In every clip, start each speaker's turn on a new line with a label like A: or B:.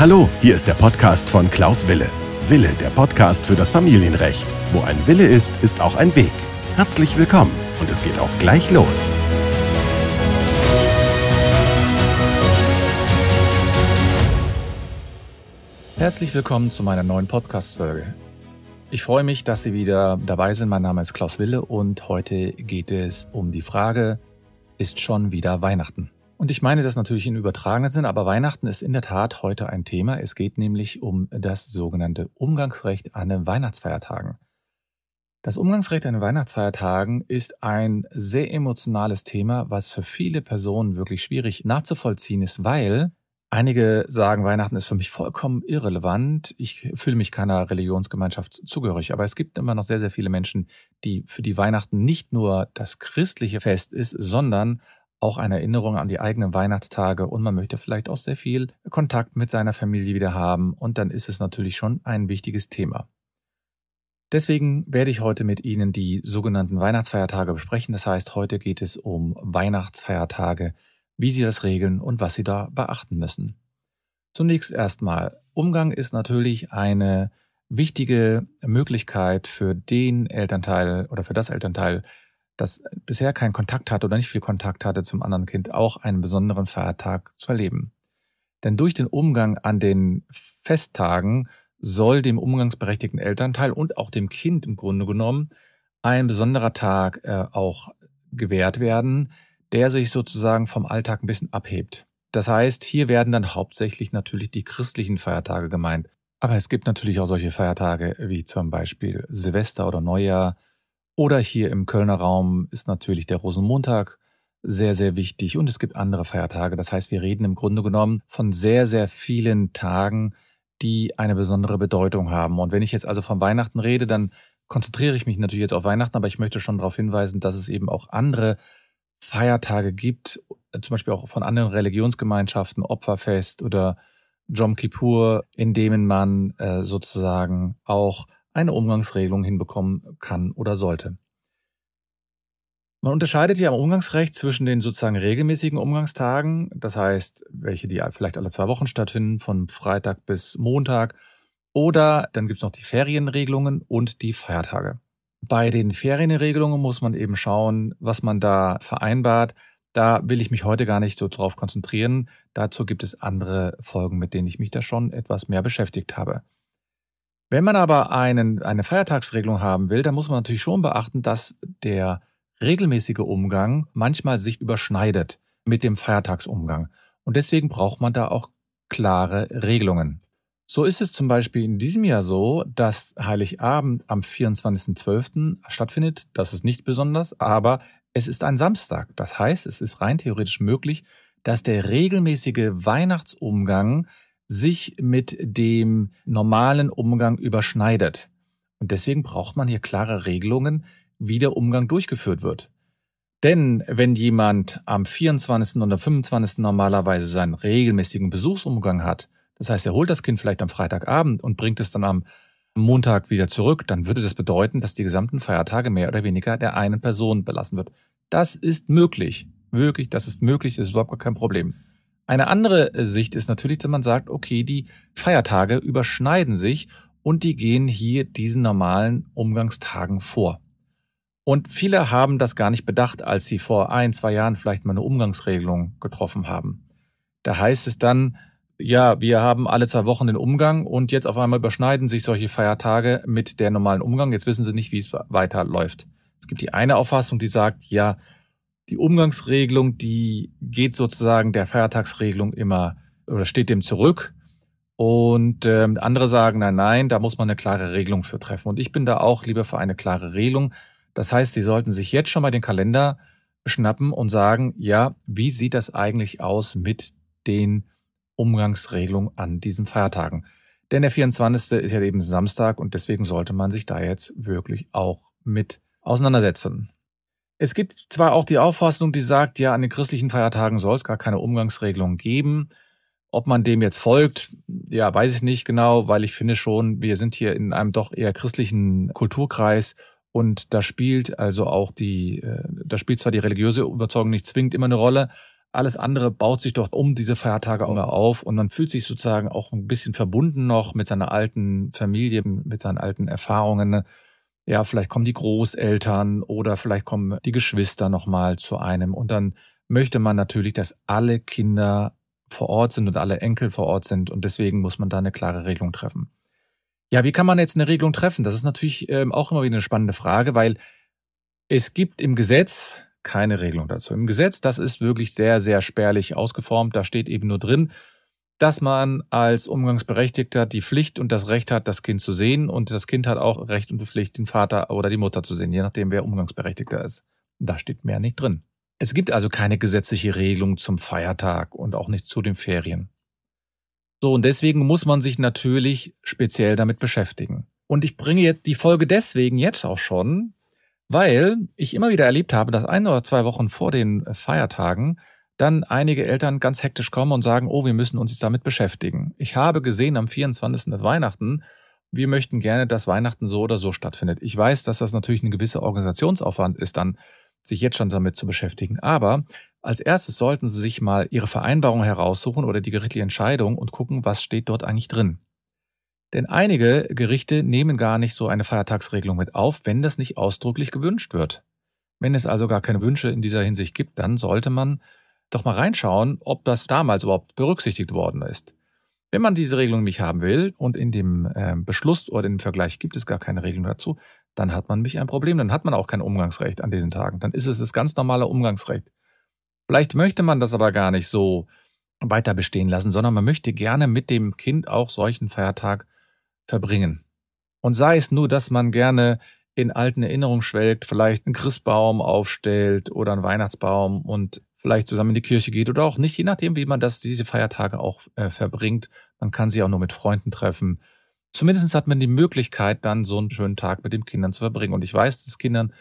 A: Hallo, hier ist der Podcast von Klaus Wille. Wille, der Podcast für das Familienrecht. Wo ein Wille ist, ist auch ein Weg. Herzlich willkommen und es geht auch gleich los.
B: Herzlich willkommen zu meiner neuen Podcast-Folge. Ich freue mich, dass Sie wieder dabei sind. Mein Name ist Klaus Wille und heute geht es um die Frage, ist schon wieder Weihnachten? Und ich meine das natürlich in übertragenen Sinn, aber Weihnachten ist in der Tat heute ein Thema. Es geht nämlich um das sogenannte Umgangsrecht an den Weihnachtsfeiertagen. Das Umgangsrecht an den Weihnachtsfeiertagen ist ein sehr emotionales Thema, was für viele Personen wirklich schwierig nachzuvollziehen ist, weil einige sagen, Weihnachten ist für mich vollkommen irrelevant. Ich fühle mich keiner Religionsgemeinschaft zugehörig. Aber es gibt immer noch sehr, sehr viele Menschen, die für die Weihnachten nicht nur das christliche Fest ist, sondern auch eine Erinnerung an die eigenen Weihnachtstage und man möchte vielleicht auch sehr viel Kontakt mit seiner Familie wieder haben und dann ist es natürlich schon ein wichtiges Thema. Deswegen werde ich heute mit Ihnen die sogenannten Weihnachtsfeiertage besprechen. Das heißt, heute geht es um Weihnachtsfeiertage, wie Sie das regeln und was Sie da beachten müssen. Zunächst erstmal, Umgang ist natürlich eine wichtige Möglichkeit für den Elternteil oder für das Elternteil, das bisher keinen Kontakt hatte oder nicht viel Kontakt hatte zum anderen Kind, auch einen besonderen Feiertag zu erleben. Denn durch den Umgang an den Festtagen soll dem umgangsberechtigten Elternteil und auch dem Kind im Grunde genommen ein besonderer Tag äh, auch gewährt werden, der sich sozusagen vom Alltag ein bisschen abhebt. Das heißt, hier werden dann hauptsächlich natürlich die christlichen Feiertage gemeint. Aber es gibt natürlich auch solche Feiertage wie zum Beispiel Silvester oder Neujahr, oder hier im Kölner Raum ist natürlich der Rosenmontag sehr, sehr wichtig und es gibt andere Feiertage. Das heißt, wir reden im Grunde genommen von sehr, sehr vielen Tagen, die eine besondere Bedeutung haben. Und wenn ich jetzt also von Weihnachten rede, dann konzentriere ich mich natürlich jetzt auf Weihnachten, aber ich möchte schon darauf hinweisen, dass es eben auch andere Feiertage gibt, zum Beispiel auch von anderen Religionsgemeinschaften, Opferfest oder Jom Kippur, in denen man äh, sozusagen auch eine Umgangsregelung hinbekommen kann oder sollte. Man unterscheidet ja im Umgangsrecht zwischen den sozusagen regelmäßigen Umgangstagen, das heißt, welche die vielleicht alle zwei Wochen stattfinden, von Freitag bis Montag, oder dann gibt es noch die Ferienregelungen und die Feiertage. Bei den Ferienregelungen muss man eben schauen, was man da vereinbart. Da will ich mich heute gar nicht so drauf konzentrieren. Dazu gibt es andere Folgen, mit denen ich mich da schon etwas mehr beschäftigt habe. Wenn man aber einen, eine Feiertagsregelung haben will, dann muss man natürlich schon beachten, dass der regelmäßige Umgang manchmal sich überschneidet mit dem Feiertagsumgang. Und deswegen braucht man da auch klare Regelungen. So ist es zum Beispiel in diesem Jahr so, dass Heiligabend am 24.12. stattfindet. Das ist nicht besonders, aber es ist ein Samstag. Das heißt, es ist rein theoretisch möglich, dass der regelmäßige Weihnachtsumgang sich mit dem normalen Umgang überschneidet. Und deswegen braucht man hier klare Regelungen, wie der Umgang durchgeführt wird. Denn wenn jemand am 24. oder 25. normalerweise seinen regelmäßigen Besuchsumgang hat, das heißt, er holt das Kind vielleicht am Freitagabend und bringt es dann am Montag wieder zurück, dann würde das bedeuten, dass die gesamten Feiertage mehr oder weniger der einen Person belassen wird. Das ist möglich. Wirklich, das ist möglich, das ist überhaupt gar kein Problem. Eine andere äh, Sicht ist natürlich, dass man sagt, okay, die Feiertage überschneiden sich und die gehen hier diesen normalen Umgangstagen vor. Und viele haben das gar nicht bedacht, als sie vor ein, zwei Jahren vielleicht mal eine Umgangsregelung getroffen haben. Da heißt es dann, ja, wir haben alle zwei Wochen den Umgang und jetzt auf einmal überschneiden sich solche Feiertage mit der normalen Umgang. Jetzt wissen sie nicht, wie es weiterläuft. Es gibt die eine Auffassung, die sagt, ja, die Umgangsregelung, die geht sozusagen der Feiertagsregelung immer oder steht dem zurück. Und ähm, andere sagen, nein, nein, da muss man eine klare Regelung für treffen. Und ich bin da auch lieber für eine klare Regelung. Das heißt, Sie sollten sich jetzt schon mal den Kalender schnappen und sagen, ja, wie sieht das eigentlich aus mit den Umgangsregelungen an diesen Feiertagen? Denn der 24. ist ja eben Samstag und deswegen sollte man sich da jetzt wirklich auch mit auseinandersetzen. Es gibt zwar auch die Auffassung, die sagt, ja, an den christlichen Feiertagen soll es gar keine Umgangsregelung geben. Ob man dem jetzt folgt, ja, weiß ich nicht genau, weil ich finde schon, wir sind hier in einem doch eher christlichen Kulturkreis und da spielt also auch die, äh, da spielt zwar die religiöse Überzeugung nicht zwingend immer eine Rolle, alles andere baut sich doch um diese Feiertage auch auf und man fühlt sich sozusagen auch ein bisschen verbunden noch mit seiner alten Familie, mit seinen alten Erfahrungen. Ja, vielleicht kommen die Großeltern oder vielleicht kommen die Geschwister nochmal zu einem und dann möchte man natürlich, dass alle Kinder vor Ort sind und alle Enkel vor Ort sind und deswegen muss man da eine klare Regelung treffen. Ja, wie kann man jetzt eine Regelung treffen? Das ist natürlich ähm, auch immer wieder eine spannende Frage, weil es gibt im Gesetz keine Regelung dazu. Im Gesetz, das ist wirklich sehr, sehr spärlich ausgeformt. Da steht eben nur drin, dass man als Umgangsberechtigter die Pflicht und das Recht hat, das Kind zu sehen und das Kind hat auch Recht und die Pflicht, den Vater oder die Mutter zu sehen, je nachdem, wer Umgangsberechtigter ist. Da steht mehr nicht drin. Es gibt also keine gesetzliche Regelung zum Feiertag und auch nicht zu den Ferien. So, und deswegen muss man sich natürlich speziell damit beschäftigen. Und ich bringe jetzt die Folge deswegen jetzt auch schon, weil ich immer wieder erlebt habe, dass ein oder zwei Wochen vor den Feiertagen dann einige Eltern ganz hektisch kommen und sagen, oh, wir müssen uns jetzt damit beschäftigen. Ich habe gesehen am 24. Weihnachten, wir möchten gerne, dass Weihnachten so oder so stattfindet. Ich weiß, dass das natürlich ein gewisser Organisationsaufwand ist, dann sich jetzt schon damit zu beschäftigen. Aber als erstes sollten Sie sich mal Ihre Vereinbarung heraussuchen oder die gerichtliche Entscheidung und gucken, was steht dort eigentlich drin. Denn einige Gerichte nehmen gar nicht so eine Feiertagsregelung mit auf, wenn das nicht ausdrücklich gewünscht wird. Wenn es also gar keine Wünsche in dieser Hinsicht gibt, dann sollte man doch mal reinschauen, ob das damals überhaupt berücksichtigt worden ist. Wenn man diese Regelung nicht haben will und in dem äh, Beschluss oder im Vergleich gibt es gar keine Regelung dazu, dann hat man nämlich ein Problem, dann hat man auch kein Umgangsrecht an diesen Tagen. Dann ist es das ganz normale Umgangsrecht. Vielleicht möchte man das aber gar nicht so weiter bestehen lassen, sondern man möchte gerne mit dem Kind auch solchen Feiertag verbringen. Und sei es nur, dass man gerne in alten Erinnerungen schwelgt, vielleicht einen Christbaum aufstellt oder einen Weihnachtsbaum und vielleicht zusammen in die Kirche geht oder auch nicht, je nachdem, wie man das diese Feiertage auch äh, verbringt. Man kann sie auch nur mit Freunden treffen. Zumindest hat man die Möglichkeit, dann so einen schönen Tag mit den Kindern zu verbringen. Und ich weiß, dass Kindern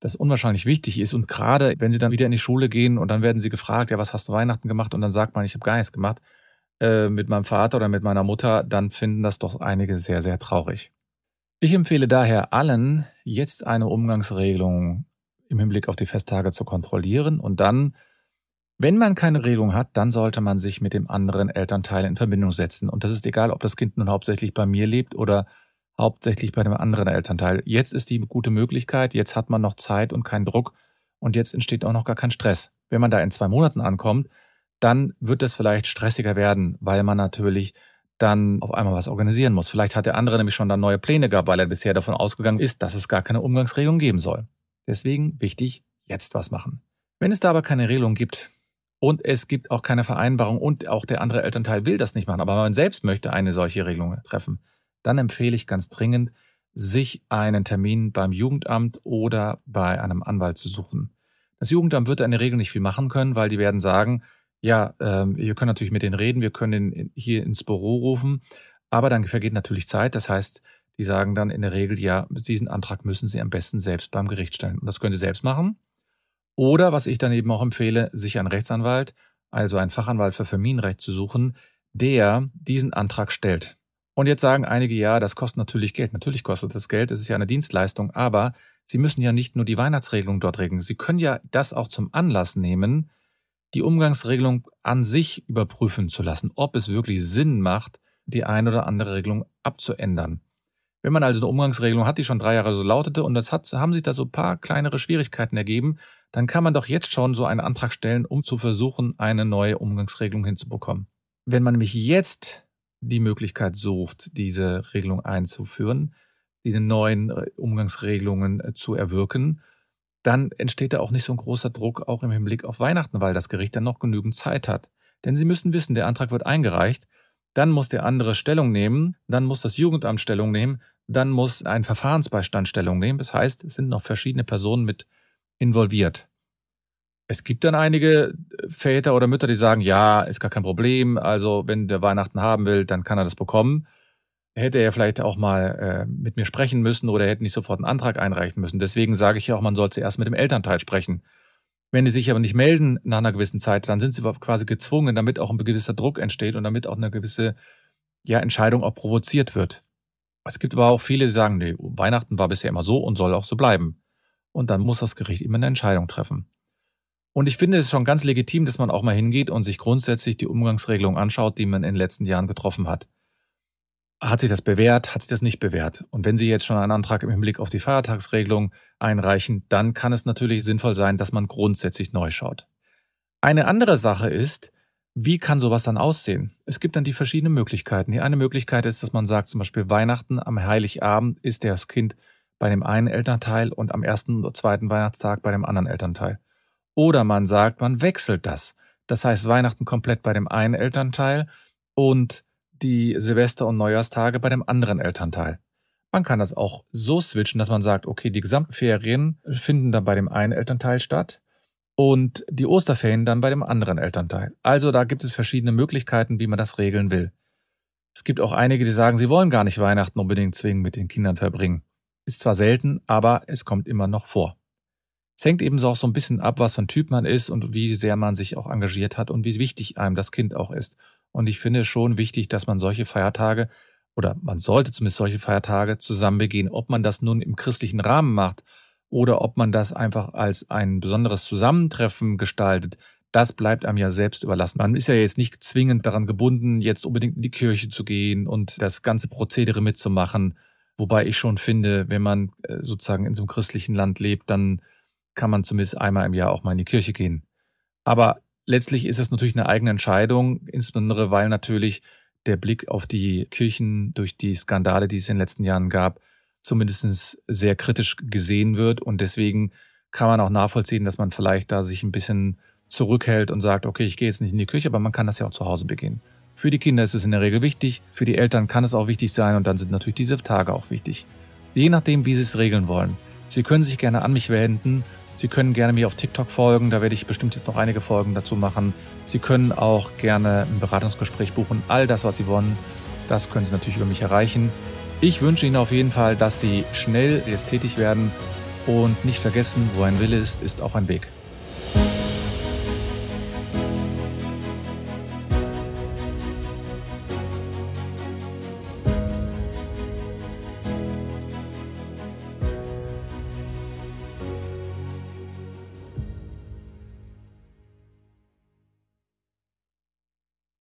B: das unwahrscheinlich wichtig ist. Und gerade wenn sie dann wieder in die Schule gehen und dann werden sie gefragt, ja, was hast du Weihnachten gemacht? Und dann sagt man, ich habe gar nichts gemacht. Äh, mit meinem Vater oder mit meiner Mutter, dann finden das doch einige sehr, sehr traurig. Ich empfehle daher allen, jetzt eine Umgangsregelung im Hinblick auf die Festtage zu kontrollieren und dann, wenn man keine Regelung hat, dann sollte man sich mit dem anderen Elternteil in Verbindung setzen. Und das ist egal, ob das Kind nun hauptsächlich bei mir lebt oder hauptsächlich bei dem anderen Elternteil. Jetzt ist die gute Möglichkeit, jetzt hat man noch Zeit und keinen Druck und jetzt entsteht auch noch gar kein Stress. Wenn man da in zwei Monaten ankommt, dann wird es vielleicht stressiger werden, weil man natürlich dann auf einmal was organisieren muss. Vielleicht hat der andere nämlich schon dann neue Pläne gehabt, weil er bisher davon ausgegangen ist, dass es gar keine Umgangsregelung geben soll. Deswegen wichtig, jetzt was machen. Wenn es da aber keine Regelung gibt und es gibt auch keine Vereinbarung und auch der andere Elternteil will das nicht machen, aber man selbst möchte eine solche Regelung treffen, dann empfehle ich ganz dringend, sich einen Termin beim Jugendamt oder bei einem Anwalt zu suchen. Das Jugendamt wird in der Regel nicht viel machen können, weil die werden sagen, ja, ähm, wir können natürlich mit denen reden, wir können hier ins Büro rufen, aber dann vergeht natürlich Zeit. Das heißt, die sagen dann in der Regel, ja, diesen Antrag müssen Sie am besten selbst beim Gericht stellen. Und das können Sie selbst machen. Oder, was ich dann eben auch empfehle, sich einen Rechtsanwalt, also einen Fachanwalt für Familienrecht zu suchen, der diesen Antrag stellt. Und jetzt sagen einige, ja, das kostet natürlich Geld. Natürlich kostet das Geld, es ist ja eine Dienstleistung, aber Sie müssen ja nicht nur die Weihnachtsregelung dort regeln. Sie können ja das auch zum Anlass nehmen, die Umgangsregelung an sich überprüfen zu lassen, ob es wirklich Sinn macht, die eine oder andere Regelung abzuändern. Wenn man also eine Umgangsregelung hat, die schon drei Jahre so lautete und das hat, haben sich da so ein paar kleinere Schwierigkeiten ergeben, dann kann man doch jetzt schon so einen Antrag stellen, um zu versuchen, eine neue Umgangsregelung hinzubekommen. Wenn man nämlich jetzt die Möglichkeit sucht, diese Regelung einzuführen, diese neuen äh, Umgangsregelungen äh, zu erwirken, dann entsteht da auch nicht so ein großer Druck auch im Hinblick auf Weihnachten, weil das Gericht dann noch genügend Zeit hat. Denn Sie müssen wissen, der Antrag wird eingereicht, dann muss der andere Stellung nehmen, dann muss das Jugendamt Stellung nehmen, dann muss ein Verfahrensbeistand Stellung nehmen. Das heißt, es sind noch verschiedene Personen mit involviert. Es gibt dann einige Väter oder Mütter, die sagen, ja, ist gar kein Problem, also wenn der Weihnachten haben will, dann kann er das bekommen hätte er vielleicht auch mal äh, mit mir sprechen müssen oder hätte nicht sofort einen Antrag einreichen müssen. Deswegen sage ich ja auch, man soll zuerst mit dem Elternteil sprechen. Wenn die sich aber nicht melden nach einer gewissen Zeit, dann sind sie quasi gezwungen, damit auch ein gewisser Druck entsteht und damit auch eine gewisse ja, Entscheidung auch provoziert wird. Es gibt aber auch viele, die sagen, nee, Weihnachten war bisher immer so und soll auch so bleiben. Und dann muss das Gericht immer eine Entscheidung treffen. Und ich finde es schon ganz legitim, dass man auch mal hingeht und sich grundsätzlich die Umgangsregelung anschaut, die man in den letzten Jahren getroffen hat. Hat sich das bewährt? Hat sich das nicht bewährt? Und wenn Sie jetzt schon einen Antrag im Hinblick auf die Feiertagsregelung einreichen, dann kann es natürlich sinnvoll sein, dass man grundsätzlich neu schaut. Eine andere Sache ist, wie kann sowas dann aussehen? Es gibt dann die verschiedenen Möglichkeiten. Die eine Möglichkeit ist, dass man sagt, zum Beispiel Weihnachten am Heiligabend ist das Kind bei dem einen Elternteil und am ersten oder zweiten Weihnachtstag bei dem anderen Elternteil. Oder man sagt, man wechselt das. Das heißt, Weihnachten komplett bei dem einen Elternteil und die Silvester- und Neujahrstage bei dem anderen Elternteil. Man kann das auch so switchen, dass man sagt, okay, die gesamten Ferien finden dann bei dem einen Elternteil statt und die Osterferien dann bei dem anderen Elternteil. Also da gibt es verschiedene Möglichkeiten, wie man das regeln will. Es gibt auch einige, die sagen, sie wollen gar nicht Weihnachten unbedingt zwingend mit den Kindern verbringen. Ist zwar selten, aber es kommt immer noch vor. Es hängt ebenso auch so ein bisschen ab, was für ein Typ man ist und wie sehr man sich auch engagiert hat und wie wichtig einem das Kind auch ist. Und ich finde es schon wichtig, dass man solche Feiertage oder man sollte zumindest solche Feiertage zusammen begehen. Ob man das nun im christlichen Rahmen macht oder ob man das einfach als ein besonderes Zusammentreffen gestaltet, das bleibt einem ja selbst überlassen. Man ist ja jetzt nicht zwingend daran gebunden, jetzt unbedingt in die Kirche zu gehen und das ganze Prozedere mitzumachen. Wobei ich schon finde, wenn man äh, sozusagen in so einem christlichen Land lebt, dann kann man zumindest einmal im Jahr auch mal in die Kirche gehen. Aber letztlich ist es natürlich eine eigene Entscheidung, insbesondere weil natürlich der Blick auf die Kirchen durch die Skandale, die es in den letzten Jahren gab, zumindest sehr kritisch gesehen wird. Und deswegen kann man auch nachvollziehen, dass man vielleicht da sich ein bisschen zurückhält und sagt, okay, ich gehe jetzt nicht in die Kirche, aber man kann das ja auch zu Hause begehen. Für die Kinder ist es in der Regel wichtig, für die Eltern kann es auch wichtig sein und dann sind natürlich diese Tage auch wichtig. Je nachdem, wie Sie es regeln wollen. Sie können sich gerne an mich wenden Sie können gerne mir auf TikTok folgen, da werde ich bestimmt jetzt noch einige Folgen dazu machen. Sie können auch gerne ein Beratungsgespräch buchen. All das, was Sie wollen, das können Sie natürlich über mich erreichen. Ich wünsche Ihnen auf jeden Fall, dass Sie schnell jetzt tätig werden und nicht vergessen, wo ein Wille ist, ist auch ein Weg.